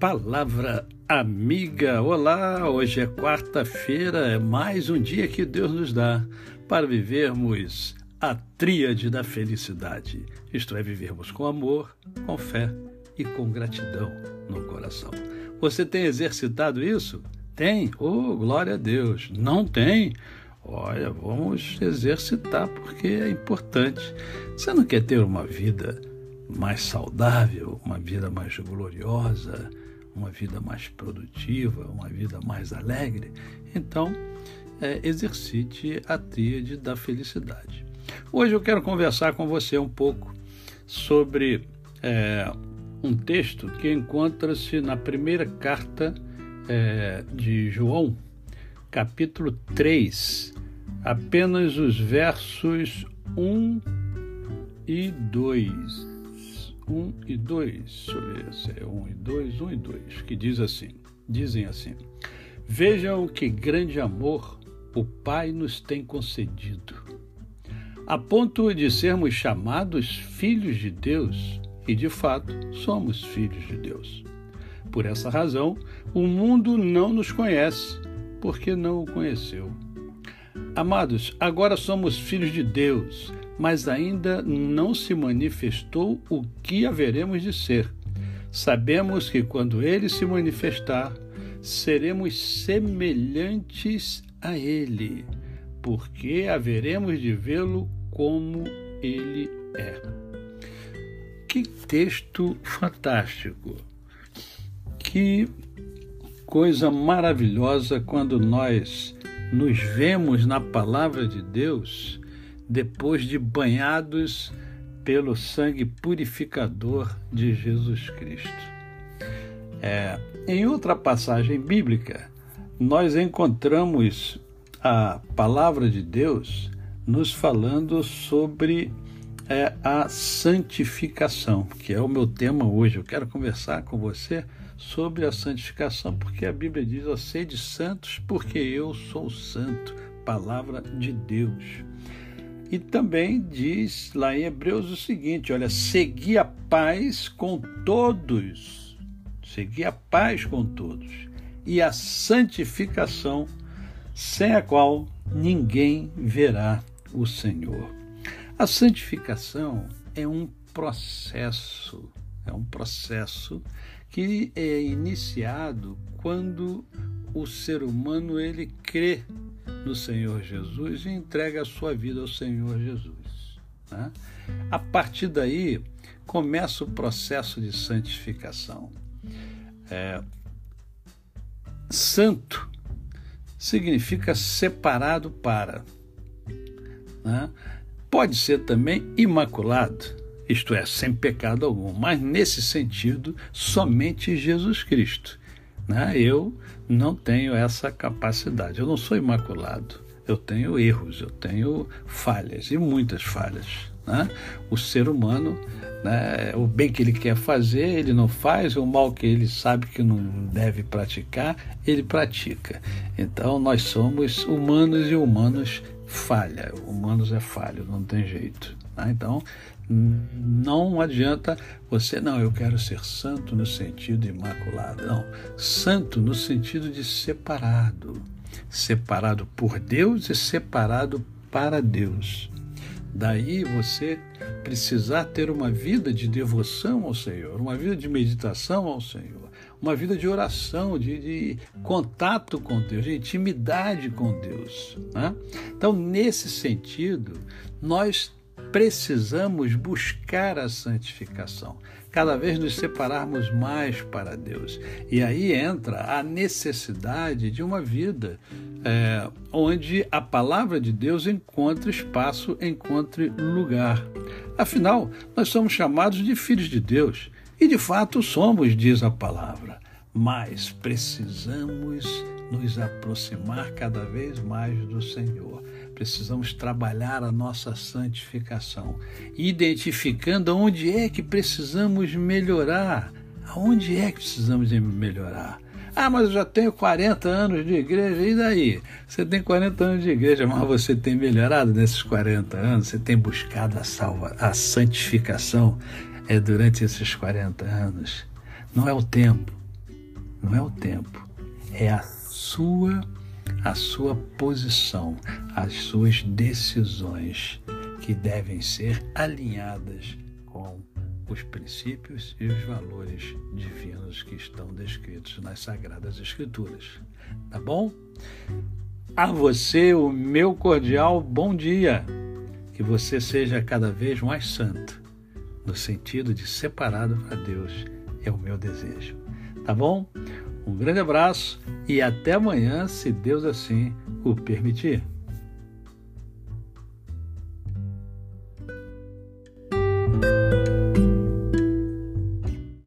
Palavra amiga, olá! Hoje é quarta-feira, é mais um dia que Deus nos dá para vivermos a tríade da felicidade, isto é, vivermos com amor, com fé e com gratidão no coração. Você tem exercitado isso? Tem? Oh, glória a Deus! Não tem? Olha, vamos exercitar porque é importante. Você não quer ter uma vida mais saudável, uma vida mais gloriosa? Uma vida mais produtiva, uma vida mais alegre, então é, exercite a tríade da felicidade. Hoje eu quero conversar com você um pouco sobre é, um texto que encontra-se na primeira carta é, de João, capítulo 3, apenas os versos 1 e 2. 1 e 2, deixa eu ver se é 1 e 2, 1 e 2, que diz assim, dizem assim, Vejam que grande amor o Pai nos tem concedido, a ponto de sermos chamados filhos de Deus, e de fato somos filhos de Deus. Por essa razão, o mundo não nos conhece, porque não o conheceu. Amados, agora somos filhos de Deus, mas ainda não se manifestou o que haveremos de ser. Sabemos que quando ele se manifestar, seremos semelhantes a ele, porque haveremos de vê-lo como ele é. Que texto fantástico! Que coisa maravilhosa quando nós nos vemos na palavra de Deus depois de banhados pelo sangue purificador de Jesus Cristo. É, em outra passagem bíblica, nós encontramos a palavra de Deus nos falando sobre é, a santificação, que é o meu tema hoje. Eu quero conversar com você sobre a santificação, porque a Bíblia diz: ó, sede santos, porque eu sou santo. Palavra de Deus. E também diz lá em Hebreus o seguinte: olha, segui a paz com todos, segui a paz com todos, e a santificação, sem a qual ninguém verá o Senhor. A santificação é um processo, é um processo que é iniciado quando o ser humano ele crê no Senhor Jesus e entrega a sua vida ao Senhor Jesus. Né? A partir daí começa o processo de santificação. É, santo significa separado para. Né? Pode ser também imaculado, isto é, sem pecado algum, mas nesse sentido, somente Jesus Cristo. Né? Eu não tenho essa capacidade. Eu não sou imaculado. Eu tenho erros, eu tenho falhas e muitas falhas. Né? O ser humano, né, o bem que ele quer fazer, ele não faz, o mal que ele sabe que não deve praticar, ele pratica. Então nós somos humanos e humanos falha. Humanos é falho, não tem jeito. Né? Então não adianta você, não, eu quero ser santo no sentido imaculado. Não, santo no sentido de separado. Separado por Deus e separado para Deus. Daí você precisar ter uma vida de devoção ao Senhor, uma vida de meditação ao Senhor, uma vida de oração, de, de contato com Deus, de intimidade com Deus. Né? Então, nesse sentido, nós precisamos buscar a santificação, cada vez nos separarmos mais para Deus. E aí entra a necessidade de uma vida é, onde a palavra de Deus encontre espaço, encontre lugar. Afinal, nós somos chamados de filhos de Deus, e de fato somos, diz a palavra, mas precisamos nos aproximar cada vez mais do Senhor precisamos trabalhar a nossa santificação, identificando onde é que precisamos melhorar. Aonde é que precisamos melhorar? Ah, mas eu já tenho 40 anos de igreja, e daí? Você tem 40 anos de igreja, mas você tem melhorado nesses 40 anos? Você tem buscado a, salva, a santificação é, durante esses 40 anos? Não é o tempo, não é o tempo, é a sua a sua posição, as suas decisões que devem ser alinhadas com os princípios e os valores divinos que estão descritos nas Sagradas Escrituras. Tá bom? A você o meu cordial bom dia. Que você seja cada vez mais santo, no sentido de separado para Deus, é o meu desejo. Tá bom? Um grande abraço e até amanhã, se Deus assim o permitir.